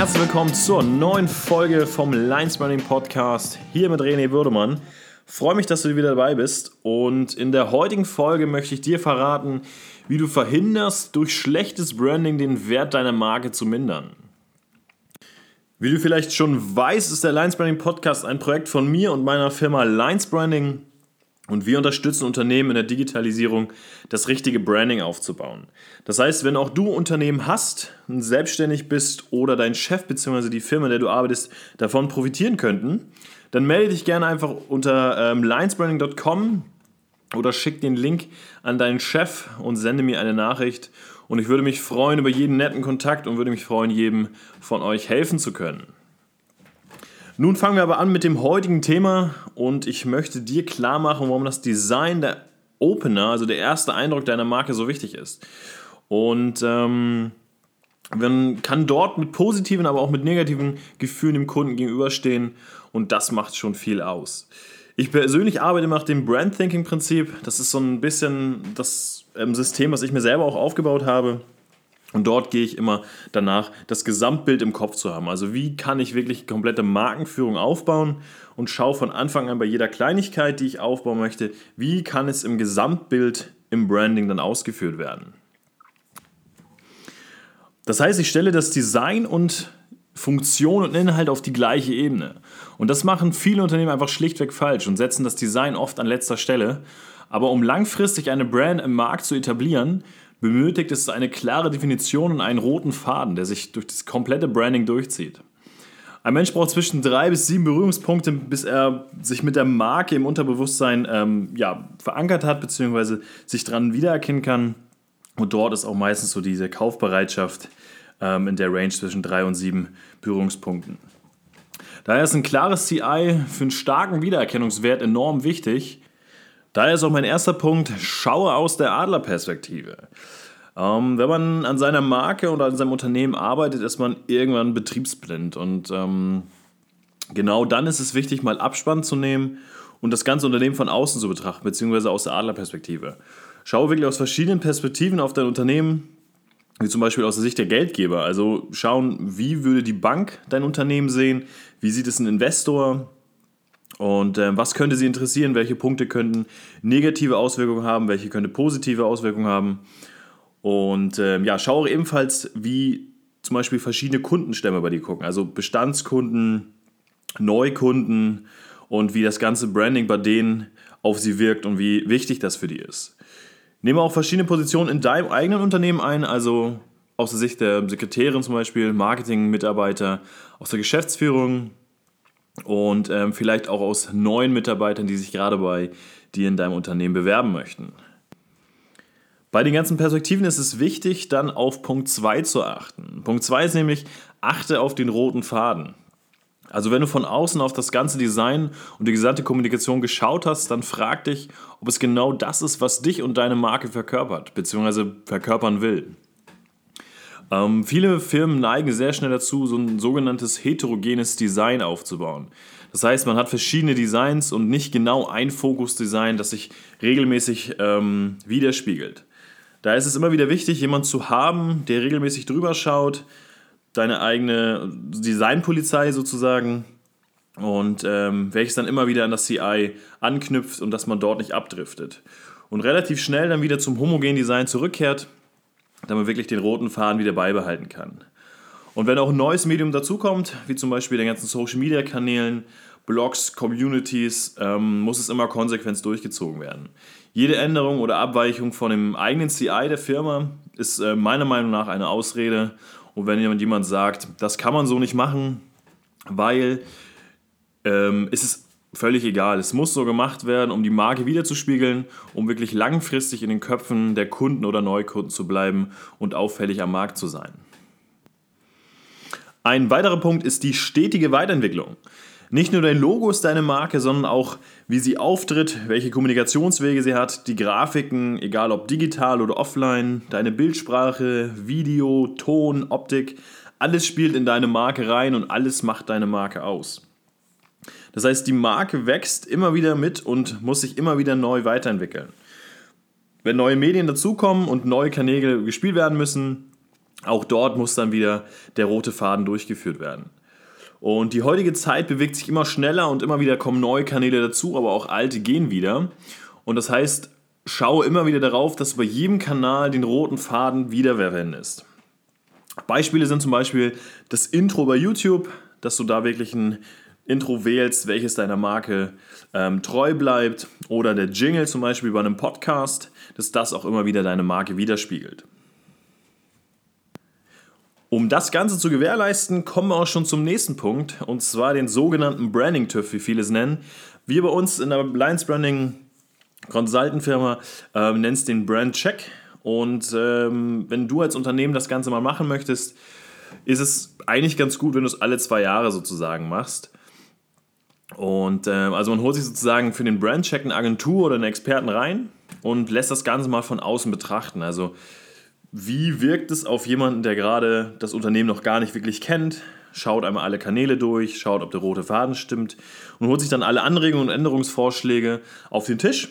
herzlich willkommen zur neuen Folge vom Lines Branding Podcast. Hier mit René Würdemann. Freue mich, dass du wieder dabei bist. Und in der heutigen Folge möchte ich dir verraten, wie du verhinderst, durch schlechtes Branding den Wert deiner Marke zu mindern. Wie du vielleicht schon weißt, ist der Lines Branding Podcast ein Projekt von mir und meiner Firma Lines Branding. Und wir unterstützen Unternehmen in der Digitalisierung, das richtige Branding aufzubauen. Das heißt, wenn auch du Unternehmen hast, selbstständig bist oder dein Chef bzw. die Firma, in der du arbeitest, davon profitieren könnten, dann melde dich gerne einfach unter ähm, linesbranding.com oder schick den Link an deinen Chef und sende mir eine Nachricht. Und ich würde mich freuen über jeden netten Kontakt und würde mich freuen, jedem von euch helfen zu können. Nun fangen wir aber an mit dem heutigen Thema und ich möchte dir klar machen, warum das Design der Opener, also der erste Eindruck deiner Marke, so wichtig ist. Und ähm, man kann dort mit positiven, aber auch mit negativen Gefühlen dem Kunden gegenüberstehen und das macht schon viel aus. Ich persönlich arbeite nach dem Brand Thinking Prinzip. Das ist so ein bisschen das ähm, System, was ich mir selber auch aufgebaut habe. Und dort gehe ich immer danach, das Gesamtbild im Kopf zu haben. Also wie kann ich wirklich komplette Markenführung aufbauen und schaue von Anfang an bei jeder Kleinigkeit, die ich aufbauen möchte, wie kann es im Gesamtbild im Branding dann ausgeführt werden. Das heißt, ich stelle das Design und Funktion und Inhalt auf die gleiche Ebene. Und das machen viele Unternehmen einfach schlichtweg falsch und setzen das Design oft an letzter Stelle. Aber um langfristig eine Brand im Markt zu etablieren, benötigt es eine klare Definition und einen roten Faden, der sich durch das komplette Branding durchzieht. Ein Mensch braucht zwischen drei bis sieben Berührungspunkte, bis er sich mit der Marke im Unterbewusstsein ähm, ja, verankert hat, beziehungsweise sich daran wiedererkennen kann. Und dort ist auch meistens so diese Kaufbereitschaft ähm, in der Range zwischen drei und sieben Berührungspunkten. Daher ist ein klares CI für einen starken Wiedererkennungswert enorm wichtig, Daher ist auch mein erster Punkt, schaue aus der Adlerperspektive. Ähm, wenn man an seiner Marke oder an seinem Unternehmen arbeitet, ist man irgendwann betriebsblind. Und ähm, genau dann ist es wichtig, mal Abspann zu nehmen und das ganze Unternehmen von außen zu betrachten, beziehungsweise aus der Adlerperspektive. Schaue wirklich aus verschiedenen Perspektiven auf dein Unternehmen, wie zum Beispiel aus der Sicht der Geldgeber. Also schauen, wie würde die Bank dein Unternehmen sehen, wie sieht es ein Investor, und äh, was könnte Sie interessieren? Welche Punkte könnten negative Auswirkungen haben? Welche könnte positive Auswirkungen haben? Und äh, ja, schaue ebenfalls, wie zum Beispiel verschiedene Kundenstämme bei dir gucken. Also Bestandskunden, Neukunden und wie das ganze Branding bei denen auf sie wirkt und wie wichtig das für die ist. Nehme auch verschiedene Positionen in deinem eigenen Unternehmen ein, also aus der Sicht der Sekretärin zum Beispiel, Marketing-Mitarbeiter, aus der Geschäftsführung, und ähm, vielleicht auch aus neuen Mitarbeitern, die sich gerade bei dir in deinem Unternehmen bewerben möchten. Bei den ganzen Perspektiven ist es wichtig, dann auf Punkt 2 zu achten. Punkt 2 ist nämlich, achte auf den roten Faden. Also wenn du von außen auf das ganze Design und die gesamte Kommunikation geschaut hast, dann frag dich, ob es genau das ist, was dich und deine Marke verkörpert, bzw. verkörpern will. Ähm, viele Firmen neigen sehr schnell dazu, so ein sogenanntes heterogenes Design aufzubauen. Das heißt, man hat verschiedene Designs und nicht genau ein Fokusdesign, das sich regelmäßig ähm, widerspiegelt. Da ist es immer wieder wichtig, jemanden zu haben, der regelmäßig drüber schaut, deine eigene Designpolizei sozusagen und ähm, welches dann immer wieder an das CI anknüpft und dass man dort nicht abdriftet. Und relativ schnell dann wieder zum homogenen Design zurückkehrt, damit man wirklich den roten Faden wieder beibehalten kann. Und wenn auch ein neues Medium dazukommt, wie zum Beispiel den ganzen Social Media Kanälen, Blogs, Communities, ähm, muss es immer konsequent durchgezogen werden. Jede Änderung oder Abweichung von dem eigenen CI der Firma ist äh, meiner Meinung nach eine Ausrede. Und wenn jemand, jemand sagt, das kann man so nicht machen, weil ähm, es ist völlig egal. Es muss so gemacht werden, um die Marke wiederzuspiegeln, um wirklich langfristig in den Köpfen der Kunden oder Neukunden zu bleiben und auffällig am Markt zu sein. Ein weiterer Punkt ist die stetige Weiterentwicklung. Nicht nur dein Logo ist deine Marke, sondern auch wie sie auftritt, welche Kommunikationswege sie hat, die Grafiken, egal ob digital oder offline, deine Bildsprache, Video, Ton, Optik, alles spielt in deine Marke rein und alles macht deine Marke aus. Das heißt, die Marke wächst immer wieder mit und muss sich immer wieder neu weiterentwickeln. Wenn neue Medien dazukommen und neue Kanäle gespielt werden müssen, Auch dort muss dann wieder der rote Faden durchgeführt werden. Und die heutige Zeit bewegt sich immer schneller und immer wieder kommen neue Kanäle dazu, aber auch alte gehen wieder. Und das heißt, schaue immer wieder darauf, dass du bei jedem Kanal den roten Faden wiederverwendest. Beispiele sind zum Beispiel das Intro bei YouTube, dass du da wirklich ein Intro wählst, welches deiner Marke ähm, treu bleibt, oder der Jingle zum Beispiel bei einem Podcast, dass das auch immer wieder deine Marke widerspiegelt. Um das Ganze zu gewährleisten, kommen wir auch schon zum nächsten Punkt, und zwar den sogenannten Branding-TÜV, wie viele es nennen. Wir bei uns in der Alliance Branding Consultant Firma ähm, nennst den Brand Check. Und ähm, wenn du als Unternehmen das Ganze mal machen möchtest, ist es eigentlich ganz gut, wenn du es alle zwei Jahre sozusagen machst. Und äh, also man holt sich sozusagen für den Brandcheck eine Agentur oder einen Experten rein und lässt das Ganze mal von außen betrachten. Also wie wirkt es auf jemanden, der gerade das Unternehmen noch gar nicht wirklich kennt, schaut einmal alle Kanäle durch, schaut, ob der rote Faden stimmt und holt sich dann alle Anregungen und Änderungsvorschläge auf den Tisch.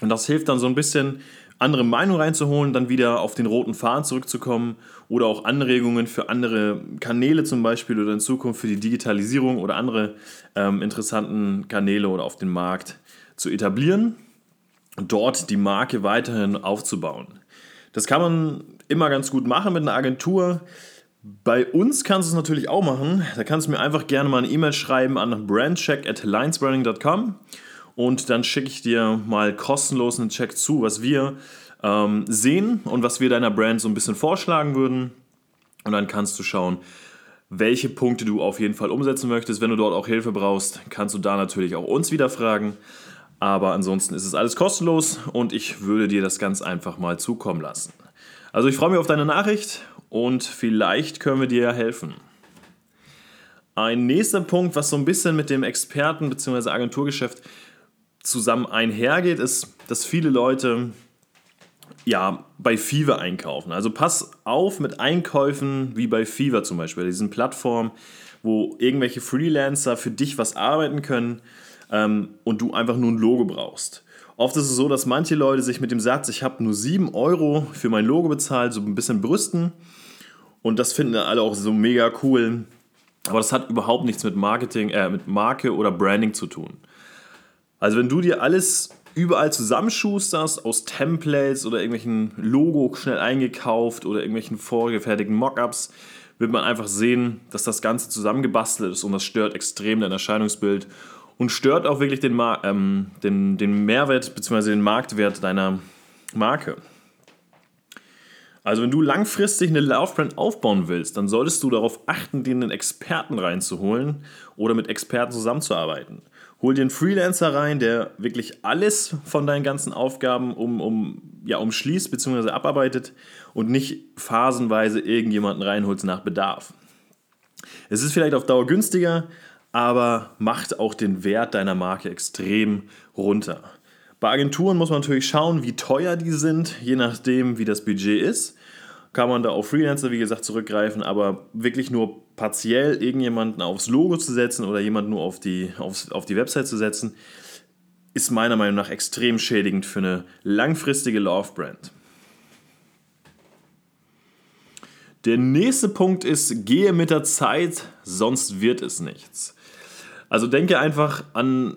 Und das hilft dann so ein bisschen, andere Meinungen reinzuholen, dann wieder auf den roten Faden zurückzukommen oder auch Anregungen für andere Kanäle zum Beispiel oder in Zukunft für die Digitalisierung oder andere ähm, interessanten Kanäle oder auf den Markt zu etablieren und dort die Marke weiterhin aufzubauen. Das kann man immer ganz gut machen mit einer Agentur. Bei uns kannst du es natürlich auch machen. Da kannst du mir einfach gerne mal eine E-Mail schreiben an brandcheck at linesbranding.com und dann schicke ich dir mal kostenlos einen Check zu, was wir ähm, sehen und was wir deiner Brand so ein bisschen vorschlagen würden. Und dann kannst du schauen, welche Punkte du auf jeden Fall umsetzen möchtest. Wenn du dort auch Hilfe brauchst, kannst du da natürlich auch uns wieder fragen. Aber ansonsten ist es alles kostenlos und ich würde dir das ganz einfach mal zukommen lassen. Also ich freue mich auf deine Nachricht und vielleicht können wir dir helfen. Ein nächster Punkt, was so ein bisschen mit dem Experten- bzw. Agenturgeschäft zusammen einhergeht, ist, dass viele Leute ja, bei Fever einkaufen. Also pass auf mit Einkäufen wie bei Fever zum Beispiel, diesen Plattformen, wo irgendwelche Freelancer für dich was arbeiten können ähm, und du einfach nur ein Logo brauchst. Oft ist es so, dass manche Leute sich mit dem Satz, ich habe nur 7 Euro für mein Logo bezahlt, so ein bisschen brüsten. Und das finden alle auch so mega cool. Aber das hat überhaupt nichts mit Marketing, äh, mit Marke oder Branding zu tun. Also wenn du dir alles überall zusammenschusterst aus Templates oder irgendwelchen Logo schnell eingekauft oder irgendwelchen vorgefertigten Mockups, wird man einfach sehen, dass das Ganze zusammengebastelt ist und das stört extrem dein Erscheinungsbild und stört auch wirklich den, Mar ähm, den, den Mehrwert bzw. den Marktwert deiner Marke. Also wenn du langfristig eine Laufbrand aufbauen willst, dann solltest du darauf achten, dir einen Experten reinzuholen oder mit Experten zusammenzuarbeiten. Hol dir einen Freelancer rein, der wirklich alles von deinen ganzen Aufgaben um, um, ja, umschließt bzw. abarbeitet und nicht phasenweise irgendjemanden reinholst nach Bedarf. Es ist vielleicht auf Dauer günstiger, aber macht auch den Wert deiner Marke extrem runter. Bei Agenturen muss man natürlich schauen, wie teuer die sind, je nachdem, wie das Budget ist. Kann man da auf Freelancer, wie gesagt, zurückgreifen, aber wirklich nur partiell irgendjemanden aufs Logo zu setzen oder jemanden nur auf die, aufs, auf die Website zu setzen, ist meiner Meinung nach extrem schädigend für eine langfristige Love-Brand. Der nächste Punkt ist, gehe mit der Zeit, sonst wird es nichts. Also denke einfach an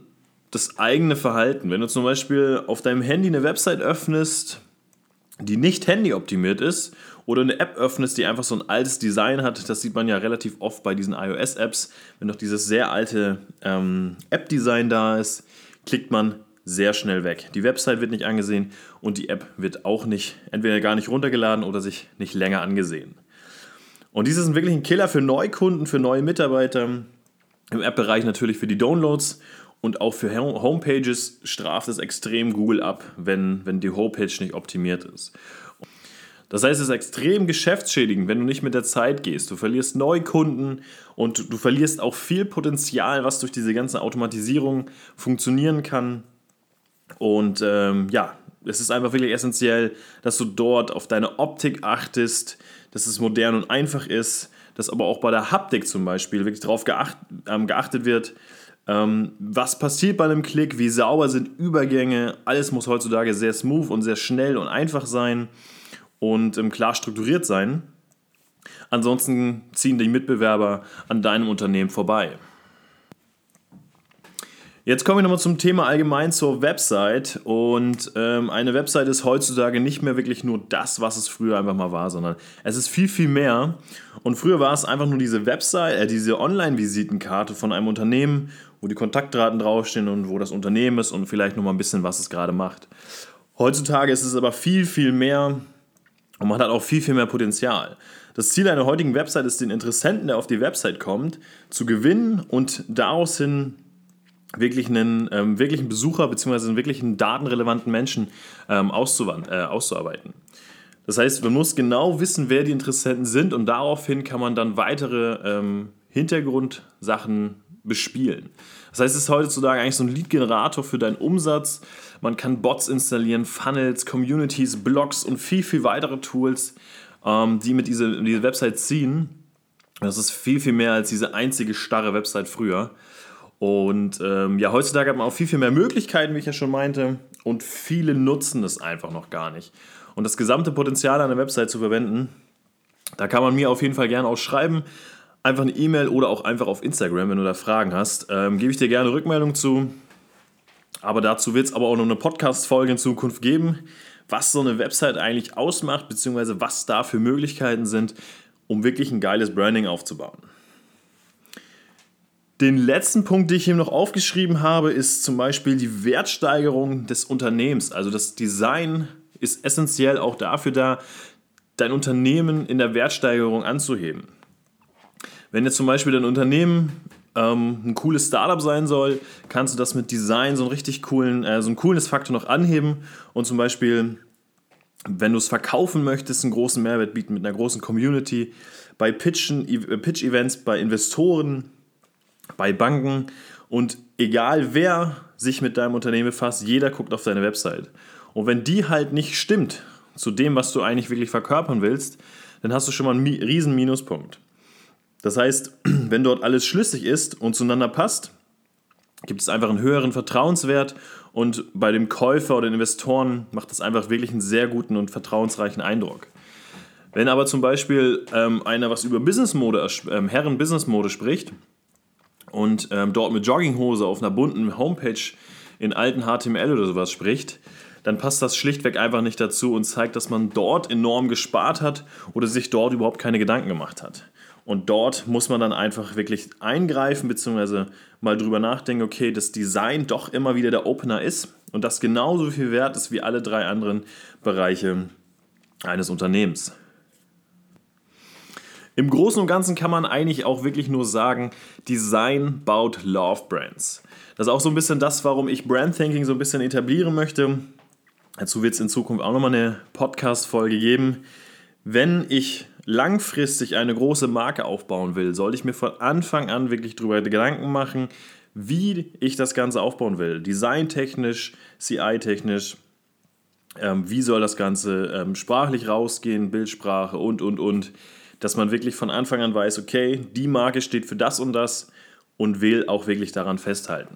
das eigene Verhalten. Wenn du zum Beispiel auf deinem Handy eine Website öffnest, die nicht handyoptimiert ist, oder eine App öffnest, die einfach so ein altes Design hat, das sieht man ja relativ oft bei diesen iOS-Apps, wenn noch dieses sehr alte ähm, App-Design da ist, klickt man sehr schnell weg. Die Website wird nicht angesehen und die App wird auch nicht, entweder gar nicht runtergeladen oder sich nicht länger angesehen. Und dieses ist wirklich ein Killer für Neukunden, für neue Mitarbeiter, im App-Bereich natürlich für die Downloads und auch für Homepages straft es extrem Google ab, wenn, wenn die Homepage nicht optimiert ist. Das heißt, es ist extrem geschäftsschädigend, wenn du nicht mit der Zeit gehst. Du verlierst Neukunden und du verlierst auch viel Potenzial, was durch diese ganze Automatisierung funktionieren kann. Und ähm, ja, es ist einfach wirklich essentiell, dass du dort auf deine Optik achtest, dass es modern und einfach ist, dass aber auch bei der Haptik zum Beispiel wirklich darauf geacht, ähm, geachtet wird, ähm, was passiert bei einem Klick, wie sauber sind Übergänge. Alles muss heutzutage sehr smooth und sehr schnell und einfach sein und ähm, klar strukturiert sein. Ansonsten ziehen die Mitbewerber an deinem Unternehmen vorbei. Jetzt kommen wir nochmal zum Thema allgemein zur Website. Und ähm, eine Website ist heutzutage nicht mehr wirklich nur das, was es früher einfach mal war, sondern es ist viel, viel mehr. Und früher war es einfach nur diese Website, äh, diese Online-Visitenkarte von einem Unternehmen, wo die Kontaktdaten draufstehen und wo das Unternehmen ist und vielleicht nochmal ein bisschen, was es gerade macht. Heutzutage ist es aber viel, viel mehr und man hat auch viel, viel mehr Potenzial. Das Ziel einer heutigen Website ist, den Interessenten, der auf die Website kommt, zu gewinnen und daraus hin wirklich einen ähm, wirklichen Besucher bzw. einen wirklichen datenrelevanten Menschen ähm, äh, auszuarbeiten. Das heißt, man muss genau wissen, wer die Interessenten sind und daraufhin kann man dann weitere ähm, Hintergrundsachen bespielen. Das heißt, es ist heutzutage eigentlich so ein Lead-Generator für deinen Umsatz. Man kann Bots installieren, Funnels, Communities, Blogs und viel, viel weitere Tools, ähm, die mit dieser diese Website ziehen. Das ist viel, viel mehr als diese einzige starre Website früher. Und ähm, ja, heutzutage hat man auch viel, viel mehr Möglichkeiten, wie ich ja schon meinte. Und viele nutzen es einfach noch gar nicht. Und das gesamte Potenzial einer Website zu verwenden, da kann man mir auf jeden Fall gerne auch schreiben. Einfach eine E-Mail oder auch einfach auf Instagram, wenn du da Fragen hast. Ähm, Gebe ich dir gerne Rückmeldung zu. Aber dazu wird es aber auch noch eine Podcast-Folge in Zukunft geben, was so eine Website eigentlich ausmacht, beziehungsweise was da für Möglichkeiten sind, um wirklich ein geiles Branding aufzubauen. Den letzten Punkt, den ich hier noch aufgeschrieben habe, ist zum Beispiel die Wertsteigerung des Unternehmens. Also das Design ist essentiell auch dafür da, dein Unternehmen in der Wertsteigerung anzuheben. Wenn jetzt zum Beispiel dein Unternehmen ähm, ein cooles Startup sein soll, kannst du das mit Design so einen richtig coolen, äh, so einen cooles Faktor noch anheben und zum Beispiel, wenn du es verkaufen möchtest, einen großen Mehrwert bieten mit einer großen Community, bei Pitchen, äh, Pitch-Events, bei Investoren, bei Banken und egal wer sich mit deinem Unternehmen befasst, jeder guckt auf deine Website. Und wenn die halt nicht stimmt zu dem, was du eigentlich wirklich verkörpern willst, dann hast du schon mal einen riesen Minuspunkt. Das heißt, wenn dort alles schlüssig ist und zueinander passt, gibt es einfach einen höheren Vertrauenswert und bei dem Käufer oder den Investoren macht das einfach wirklich einen sehr guten und vertrauensreichen Eindruck. Wenn aber zum Beispiel ähm, einer was über Businessmode, äh, Herren Businessmode spricht, und ähm, dort mit Jogginghose auf einer bunten Homepage in alten HTML oder sowas spricht, dann passt das schlichtweg einfach nicht dazu und zeigt, dass man dort enorm gespart hat oder sich dort überhaupt keine Gedanken gemacht hat. Und dort muss man dann einfach wirklich eingreifen, beziehungsweise mal drüber nachdenken, okay, das Design doch immer wieder der Opener ist und das genauso viel wert ist wie alle drei anderen Bereiche eines Unternehmens. Im Großen und Ganzen kann man eigentlich auch wirklich nur sagen, Design baut Love Brands. Das ist auch so ein bisschen das, warum ich Brand Thinking so ein bisschen etablieren möchte. Dazu wird es in Zukunft auch nochmal eine Podcast-Folge geben. Wenn ich langfristig eine große Marke aufbauen will, sollte ich mir von Anfang an wirklich darüber Gedanken machen, wie ich das Ganze aufbauen will. Designtechnisch, CI-technisch. Ähm, wie soll das Ganze ähm, sprachlich rausgehen, Bildsprache und, und, und dass man wirklich von Anfang an weiß, okay, die Marke steht für das und das und will auch wirklich daran festhalten.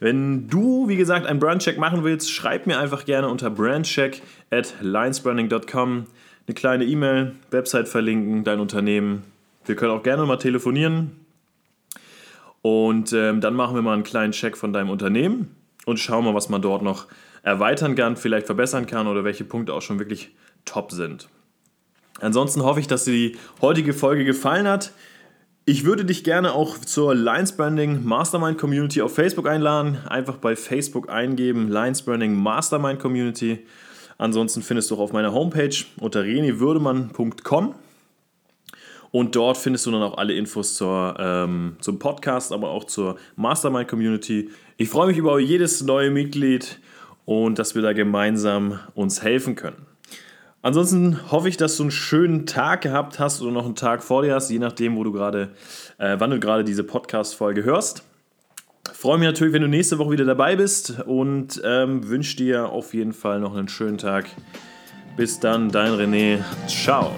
Wenn du, wie gesagt, einen Brandcheck machen willst, schreib mir einfach gerne unter brandcheck at linesbranding.com eine kleine E-Mail, Website verlinken, dein Unternehmen. Wir können auch gerne mal telefonieren und ähm, dann machen wir mal einen kleinen Check von deinem Unternehmen und schauen mal, was man dort noch erweitern kann, vielleicht verbessern kann oder welche Punkte auch schon wirklich top sind. Ansonsten hoffe ich, dass dir die heutige Folge gefallen hat. Ich würde dich gerne auch zur Lines Branding Mastermind Community auf Facebook einladen. Einfach bei Facebook eingeben, Lines Branding Mastermind Community. Ansonsten findest du auch auf meiner Homepage unter reniwürdemann.com. Und dort findest du dann auch alle Infos zur, ähm, zum Podcast, aber auch zur Mastermind Community. Ich freue mich über jedes neue Mitglied und dass wir da gemeinsam uns helfen können. Ansonsten hoffe ich, dass du einen schönen Tag gehabt hast oder noch einen Tag vor dir hast, je nachdem, wo du gerade, äh, wann du gerade diese Podcast-Folge hörst. Freue mich natürlich, wenn du nächste Woche wieder dabei bist und ähm, wünsche dir auf jeden Fall noch einen schönen Tag. Bis dann, dein René. Ciao.